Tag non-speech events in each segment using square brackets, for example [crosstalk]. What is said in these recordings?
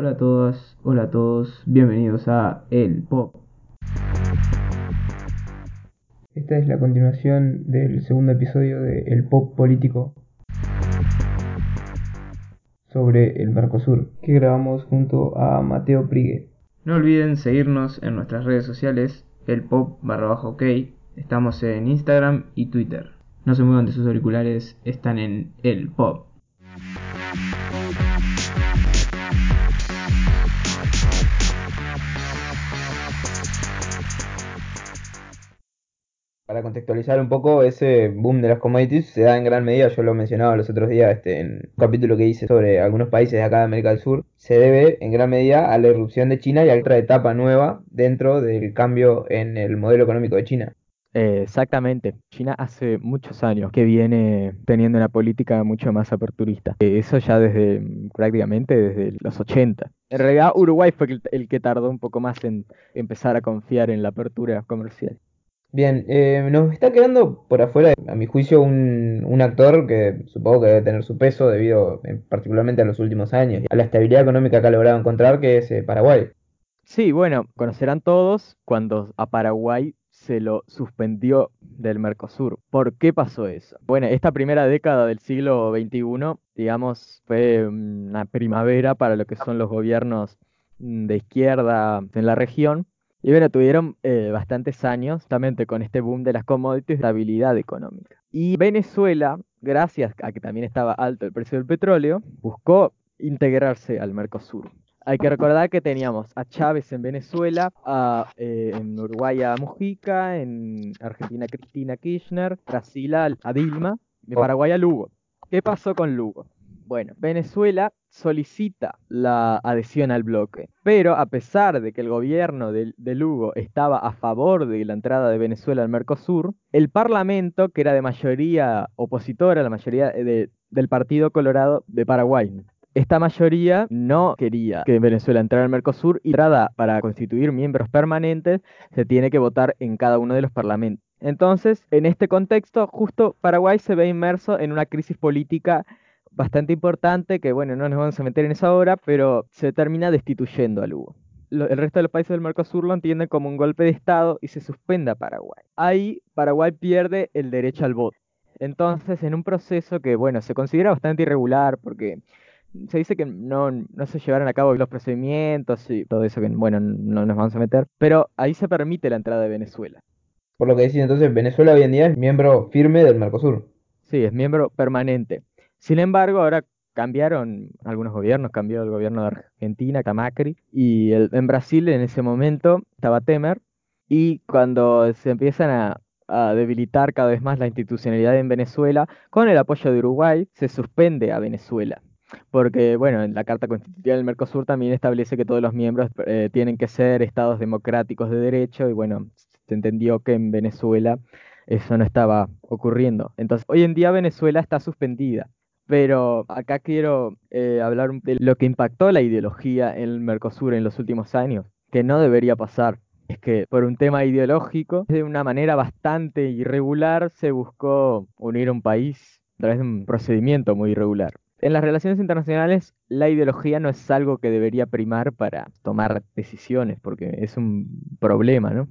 Hola a todas, hola a todos, bienvenidos a El Pop. Esta es la continuación del segundo episodio de El Pop Político sobre el Mercosur, que grabamos junto a Mateo Prigue. No olviden seguirnos en nuestras redes sociales, el pop barra bajo ok, estamos en Instagram y Twitter. No se muevan de sus auriculares, están en el pop. Para contextualizar un poco, ese boom de las commodities se da en gran medida, yo lo mencionaba los otros días este, en un capítulo que hice sobre algunos países de acá de América del Sur, se debe en gran medida a la irrupción de China y a otra etapa nueva dentro del cambio en el modelo económico de China. Exactamente. China hace muchos años que viene teniendo una política mucho más aperturista. Eh, eso ya desde prácticamente desde los 80. En realidad Uruguay fue el que tardó un poco más en empezar a confiar en la apertura comercial. Bien, eh, nos está quedando por afuera, a mi juicio, un, actor que supongo que debe tener su peso debido eh, particularmente a los últimos años, y a la estabilidad económica que ha logrado encontrar, que es eh, Paraguay. Sí, bueno, conocerán todos cuando a Paraguay se lo suspendió del Mercosur. ¿Por qué pasó eso? Bueno, esta primera década del siglo XXI, digamos, fue una primavera para lo que son los gobiernos mm, de izquierda en la región y bueno, tuvieron eh, bastantes años, justamente con este boom de las commodities, de estabilidad económica. Y Venezuela, gracias a que también estaba alto el precio del petróleo, buscó integrarse al Mercosur. Hay que recordar que teníamos a Chávez en Venezuela, a, eh, en Uruguay a Mujica, en Argentina a Cristina Kirchner, Brasil a, a Dilma, de Paraguay a Lugo. ¿Qué pasó con Lugo? Bueno, Venezuela solicita la adhesión al bloque, pero a pesar de que el gobierno de, Lugo estaba a favor de la entrada de Venezuela al Mercosur, el parlamento, que era de mayoría opositora, la mayoría de, del Partido Colorado de Paraguay, esta mayoría no quería que Venezuela entrara al Mercosur y entrada para constituir miembros permanentes se tiene que votar en cada uno de los parlamentos. Entonces, en este contexto, justo Paraguay se ve inmerso en una crisis política bastante importante que, bueno, no nos vamos a meter en eso ahora, pero se termina destituyendo a Lugo. El resto de los países del Mercosur lo entienden como un golpe de Estado y se suspende a Paraguay. Ahí Paraguay pierde el derecho al voto. Entonces, en un proceso que, bueno, se considera bastante irregular porque se dice que no, no se llevaron a cabo los procedimientos y todo eso que, bueno, no nos vamos a meter, pero ahí se permite la entrada de Venezuela. Por lo que decís, entonces, Venezuela hoy en día es miembro firme del Mercosur. Sí, es miembro permanente. Sin embargo, ahora cambiaron algunos gobiernos, cambió el gobierno de Argentina, Macri, y el, en Brasil en ese momento estaba Temer, y cuando se empiezan a, debilitar cada vez más la institucionalidad en Venezuela, con el apoyo de Uruguay, se suspende a Venezuela. Porque, bueno, en la Carta Constitutiva del Mercosur también establece que todos los miembros eh, tienen que ser estados democráticos de derecho, y bueno, se entendió que en Venezuela eso no estaba ocurriendo. Entonces, hoy en día Venezuela está suspendida. Pero acá quiero eh, hablar de lo que impactó la ideología en el Mercosur en los últimos años, que no debería pasar. Es que por un tema ideológico, de una manera bastante irregular, se buscó unir un país a través de un procedimiento muy irregular. En las relaciones internacionales, la ideología no es algo que debería primar para tomar decisiones, porque es un problema, ¿no?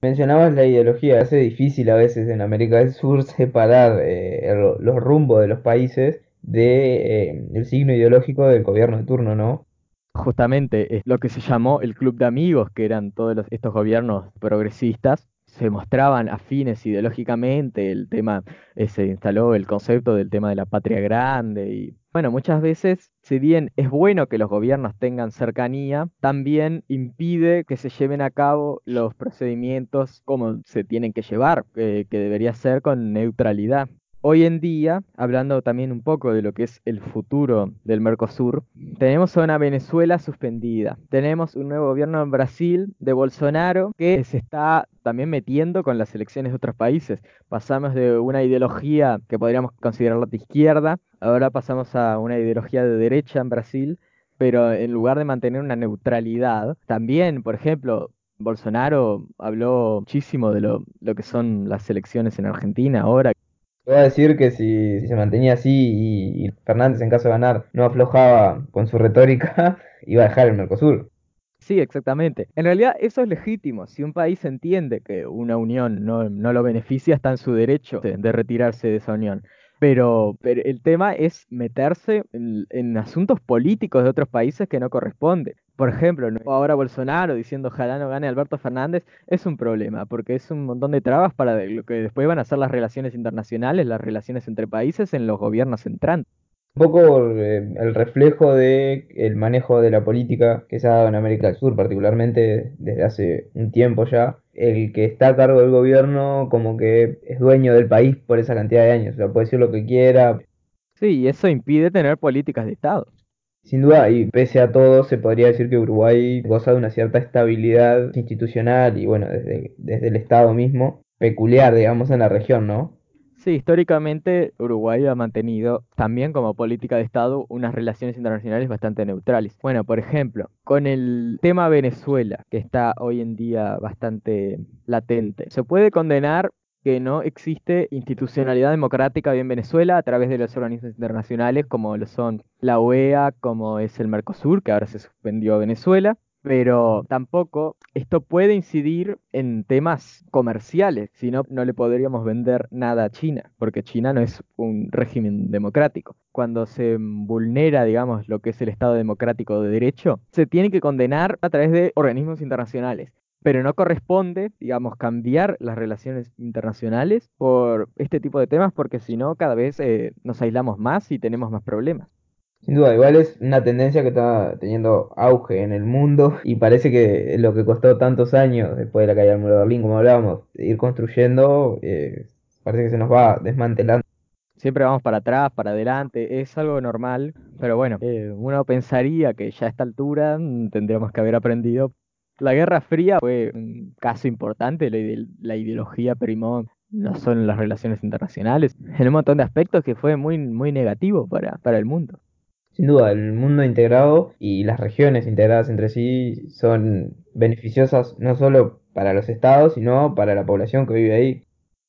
Mencionabas la ideología, hace difícil a veces en América del Sur separar eh, los rumbos de los países de, eh, el signo ideológico del gobierno de turno, ¿no? Justamente es lo que se llamó el club de amigos, que eran todos los, estos gobiernos progresistas, se mostraban afines ideológicamente, el tema, eh, se instaló el concepto del tema de la patria grande y bueno, muchas veces, si bien es bueno que los gobiernos tengan cercanía, también impide que se lleven a cabo los procedimientos como se tienen que llevar, eh, que debería ser con neutralidad. Hoy en día, hablando también un poco de lo que es el futuro del Mercosur, tenemos a una Venezuela suspendida. Tenemos un nuevo gobierno en Brasil de Bolsonaro que se está también metiendo con las elecciones de otros países. Pasamos de una ideología que podríamos considerarla de izquierda, ahora pasamos a una ideología de derecha en Brasil, pero en lugar de mantener una neutralidad, también, por ejemplo, Bolsonaro habló muchísimo de lo, lo que son las elecciones en Argentina ahora Voy a decir que si, se mantenía así y, Fernández en caso de ganar no aflojaba con su retórica, [laughs] iba a dejar el Mercosur. Sí, exactamente. En realidad eso es legítimo. Si un país entiende que una unión no, no lo beneficia, está en su derecho de, de retirarse de esa unión. Pero, pero el tema es meterse en, en asuntos políticos de otros países que no corresponde. Por ejemplo, ahora Bolsonaro diciendo ojalá no gane Alberto Fernández es un problema, porque es un montón de trabas para lo que después van a ser las relaciones internacionales, las relaciones entre países en los gobiernos entrantes. Un poco eh, el reflejo de el manejo de la política que se ha dado en América del Sur, particularmente desde hace un tiempo ya. El que está a cargo del gobierno como que es dueño del país por esa cantidad de años, o sea, puede decir lo que quiera, Sí, y eso impide tener políticas de Estado. Sin duda, y pese a todo, se podría decir que Uruguay goza de una cierta estabilidad institucional y bueno, desde, desde el Estado mismo, peculiar, digamos, en la región, ¿no? Sí, históricamente Uruguay ha mantenido también como política de Estado unas relaciones internacionales bastante neutrales. Bueno, por ejemplo, con el tema Venezuela, que está hoy en día bastante latente, se puede condenar que no existe institucionalidad democrática en Venezuela a través de los organismos internacionales como lo son la OEA, como es el Mercosur, que ahora se suspendió a Venezuela. Pero tampoco esto puede incidir en temas comerciales, si no, no le podríamos vender nada a China, porque China no es un régimen democrático. Cuando se vulnera, digamos, lo que es el Estado democrático de derecho, se tiene que condenar a través de organismos internacionales. Pero no corresponde, digamos, cambiar las relaciones internacionales por este tipo de temas, porque si no, cada vez eh, nos aislamos más y tenemos más problemas. Sin duda, igual es una tendencia que está teniendo auge en el mundo [laughs] y parece que lo que costó tantos años después de la caída del muro de Berlín, como hablábamos, ir construyendo, eh, parece que se nos va desmantelando. Siempre vamos para atrás, para adelante, es algo normal, pero bueno, eh, uno pensaría que ya a esta altura mm, tendríamos que haber aprendido. La Guerra Fría fue un caso importante, la, ide- la ideología primó no solo en las relaciones internacionales, en un montón de aspectos que fue muy, muy negativo para, para el mundo. Sin duda, el mundo integrado y las regiones integradas entre sí son beneficiosas no solo para los estados, sino para la población que vive ahí.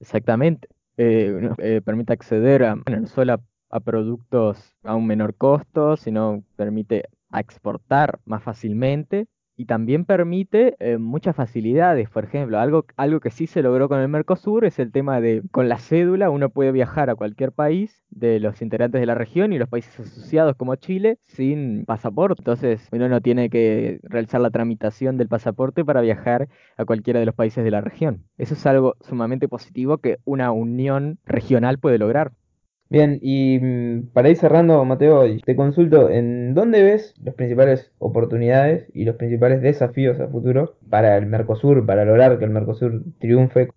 Exactamente. Eh, eh, permite acceder a, no solo a, a productos a un menor costo, sino permite exportar más fácilmente y también permite eh, muchas facilidades. Por ejemplo, algo, algo que sí se logró con el Mercosur es el tema de, con la cédula uno puede viajar a cualquier país de los integrantes de la región y los países asociados como Chile sin pasaporte. Entonces uno no tiene que realizar la tramitación del pasaporte para viajar a cualquiera de los países de la región. Eso es algo sumamente positivo que una unión regional puede lograr. Bien, y mm, para ir cerrando, Mateo, te consulto, ¿en dónde ves las principales oportunidades y los principales desafíos a futuro para el Mercosur, para lograr que el Mercosur triunfe?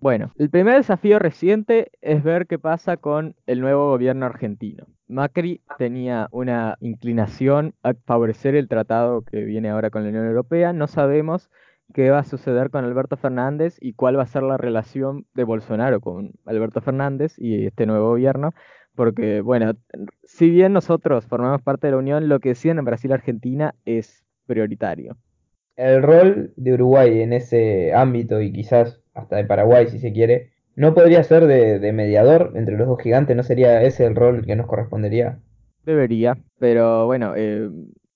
Bueno, el primer desafío reciente es ver qué pasa con el nuevo gobierno argentino. Macri tenía una inclinación a favorecer el tratado que viene ahora con la Unión Europea. No sabemos qué va a suceder con Alberto Fernández y cuál va a ser la relación de Bolsonaro con Alberto Fernández y este nuevo gobierno. Porque, bueno, si bien nosotros formamos parte de la Unión, lo que deciden en Brasil y Argentina es prioritario. El rol de Uruguay en ese ámbito y quizás hasta de Paraguay, si se quiere, no podría ser de, de mediador entre los dos gigantes, ¿no sería ese el rol que nos correspondería? Debería, pero bueno, eh,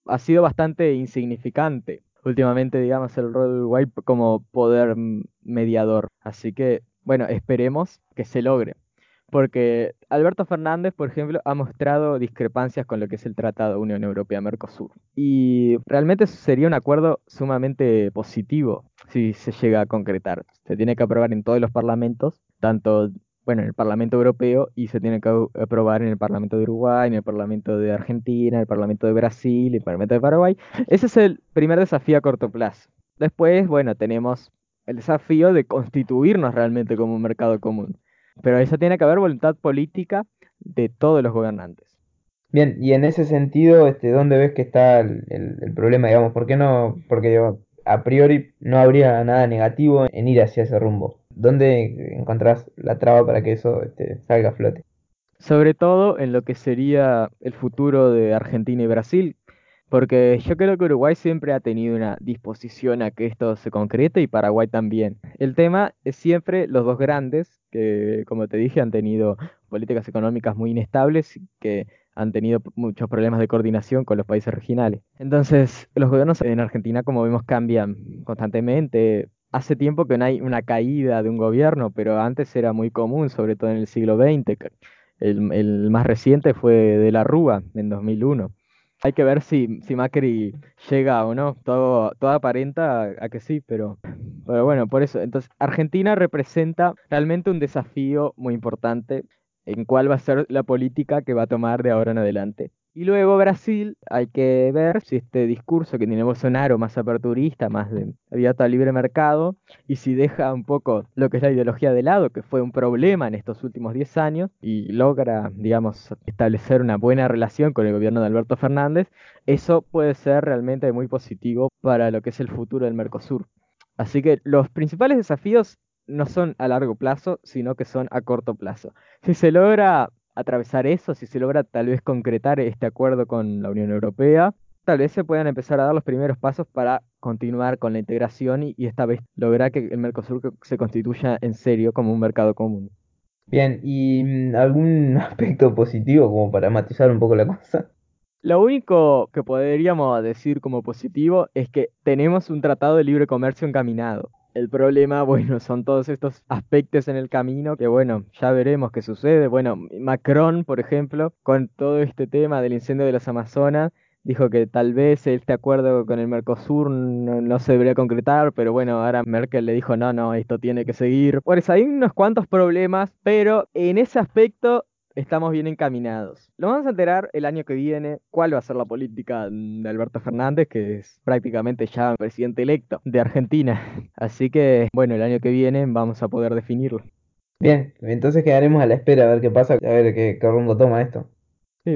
ha sido bastante insignificante últimamente, digamos, el rol p- como poder mediador. Así que, bueno, esperemos que se logre. Porque Alberto Fernández, por ejemplo, ha mostrado discrepancias con lo que es el Tratado Unión Europea-Mercosur. Y realmente sería un acuerdo sumamente positivo si se llega a concretar. Se tiene que aprobar en todos los parlamentos, tanto bueno, en el Parlamento Europeo y se tiene que aprobar en el Parlamento de Uruguay, en el Parlamento de Argentina, en el Parlamento de Brasil, en el Parlamento de Paraguay. Ese es el primer desafío a corto plazo. Después, bueno, tenemos el desafío de constituirnos realmente como un mercado común. Pero eso tiene que haber voluntad política de todos los gobernantes. Bien, y en ese sentido, este, ¿dónde ves que está el, problema, digamos? ¿Por qué no? Porque a priori no habría nada negativo en ir hacia ese rumbo. ¿Dónde encontrás la traba para que eso este, salga a flote? Sobre todo en lo que sería el futuro de Argentina y Brasil, Porque yo creo que Uruguay siempre ha tenido una disposición a que esto se concrete y Paraguay también. El tema es siempre los dos grandes, que como te dije han tenido políticas económicas muy inestables y que han tenido muchos problemas de coordinación con los países regionales. Entonces, los gobiernos en Argentina, como vemos, cambian constantemente. Hace tiempo que no hay una caída de un gobierno, pero antes era muy común, sobre todo en el siglo XX. El, más reciente fue de la Rúa, en 2001 hay que ver si, si Macri llega o no. Todo, aparenta a, que sí, pero, pero bueno, por eso. Entonces, Argentina representa realmente un desafío muy importante en cuál va a ser la política que va a tomar de ahora en adelante. Y luego Brasil, hay que ver si este discurso que tiene Bolsonaro más aperturista, más de abierto al libre mercado, y si deja un poco lo que es la ideología de lado, que fue un problema en estos últimos 10 años, y logra, digamos, establecer una buena relación con el gobierno de Alberto Fernández, eso puede ser realmente muy positivo para lo que es el futuro del Mercosur. Así que los principales desafíos no son a largo plazo, sino que son a corto plazo. Si se logra atravesar eso, si se logra tal vez concretar este acuerdo con la Unión Europea, tal vez se puedan empezar a dar los primeros pasos para continuar con la integración y, esta vez lograr que el Mercosur se constituya en serio como un mercado común. Bien, ¿y mm, algún [laughs] aspecto positivo como para matizar un poco la cosa? Lo único que podríamos decir como positivo es que tenemos un tratado de libre comercio encaminado. El problema, [laughs] bueno, son todos estos aspectos en el camino que, bueno, ya veremos qué sucede. Bueno, Macron, por ejemplo, con todo este tema del incendio de las Amazonas, dijo que tal vez este acuerdo con el Mercosur no, se debería concretar, pero bueno, ahora Merkel le dijo, no, no, esto tiene que seguir. Pues hay unos cuantos problemas, pero en ese aspecto estamos bien encaminados. Lo vamos a enterar el año que viene cuál va a ser la política de Alberto Fernández, que es prácticamente ya presidente electo de Argentina. Así que, bueno, el año que viene vamos a poder definirlo. Bien, entonces quedaremos a la espera a ver qué pasa, a ver qué, rumbo toma esto.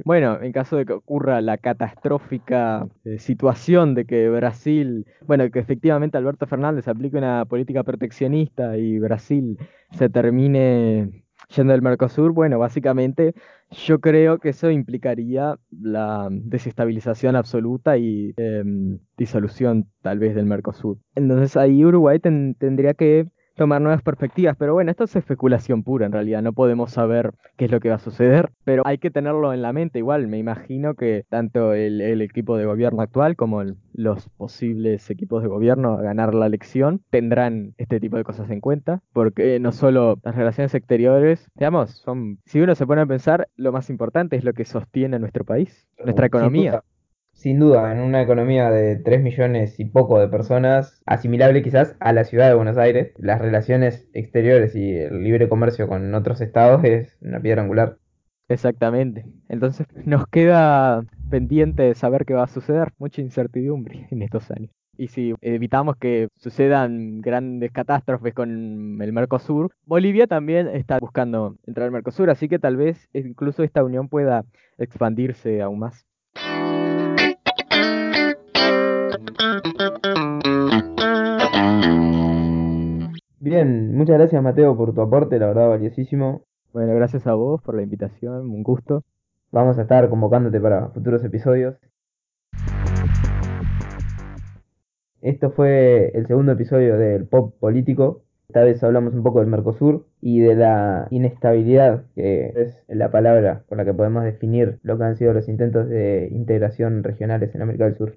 bueno, en caso de que ocurra la catastrófica eh, situación de que Brasil, bueno, que efectivamente Alberto Fernández aplique una política proteccionista y Brasil se termine Yendo del Mercosur, bueno, básicamente yo creo que eso implicaría la desestabilización absoluta y em, disolución tal vez del Mercosur. Entonces ahí Uruguay tendría que tomar nuevas perspectivas. Pero bueno, esto es especulación pura en realidad, no podemos saber qué es lo que va a suceder, pero hay que tenerlo en la mente igual. Me imagino que tanto el, equipo de gobierno actual como los posibles equipos de gobierno a ganar la elección tendrán este tipo de cosas en cuenta, porque no solo las relaciones exteriores, digamos, son, si uno se pone a pensar, lo más importante es lo que sostiene nuestro país, nuestra economía. Sin duda, en una economía de 3 millones y poco de personas, asimilable quizás a la ciudad de Buenos Aires, las relaciones exteriores y el libre comercio con otros estados es una piedra angular. Exactamente. Entonces nos queda pendiente saber qué va a suceder. Mucha incertidumbre en estos años. Y si evitamos que sucedan grandes catástrofes con el Mercosur, Bolivia también está buscando entrar al Mercosur, así que tal vez incluso esta unión pueda expandirse aún más. Bien, muchas gracias Mateo por tu aporte, la verdad valiosísimo. Bueno, gracias a vos por la invitación, un gusto. Vamos a estar convocándote para futuros episodios. Esto fue el segundo episodio del Pop Político. Esta vez hablamos un poco del Mercosur y de la inestabilidad, que es la palabra con la que podemos definir lo que han sido los intentos de integración regionales en América del Sur.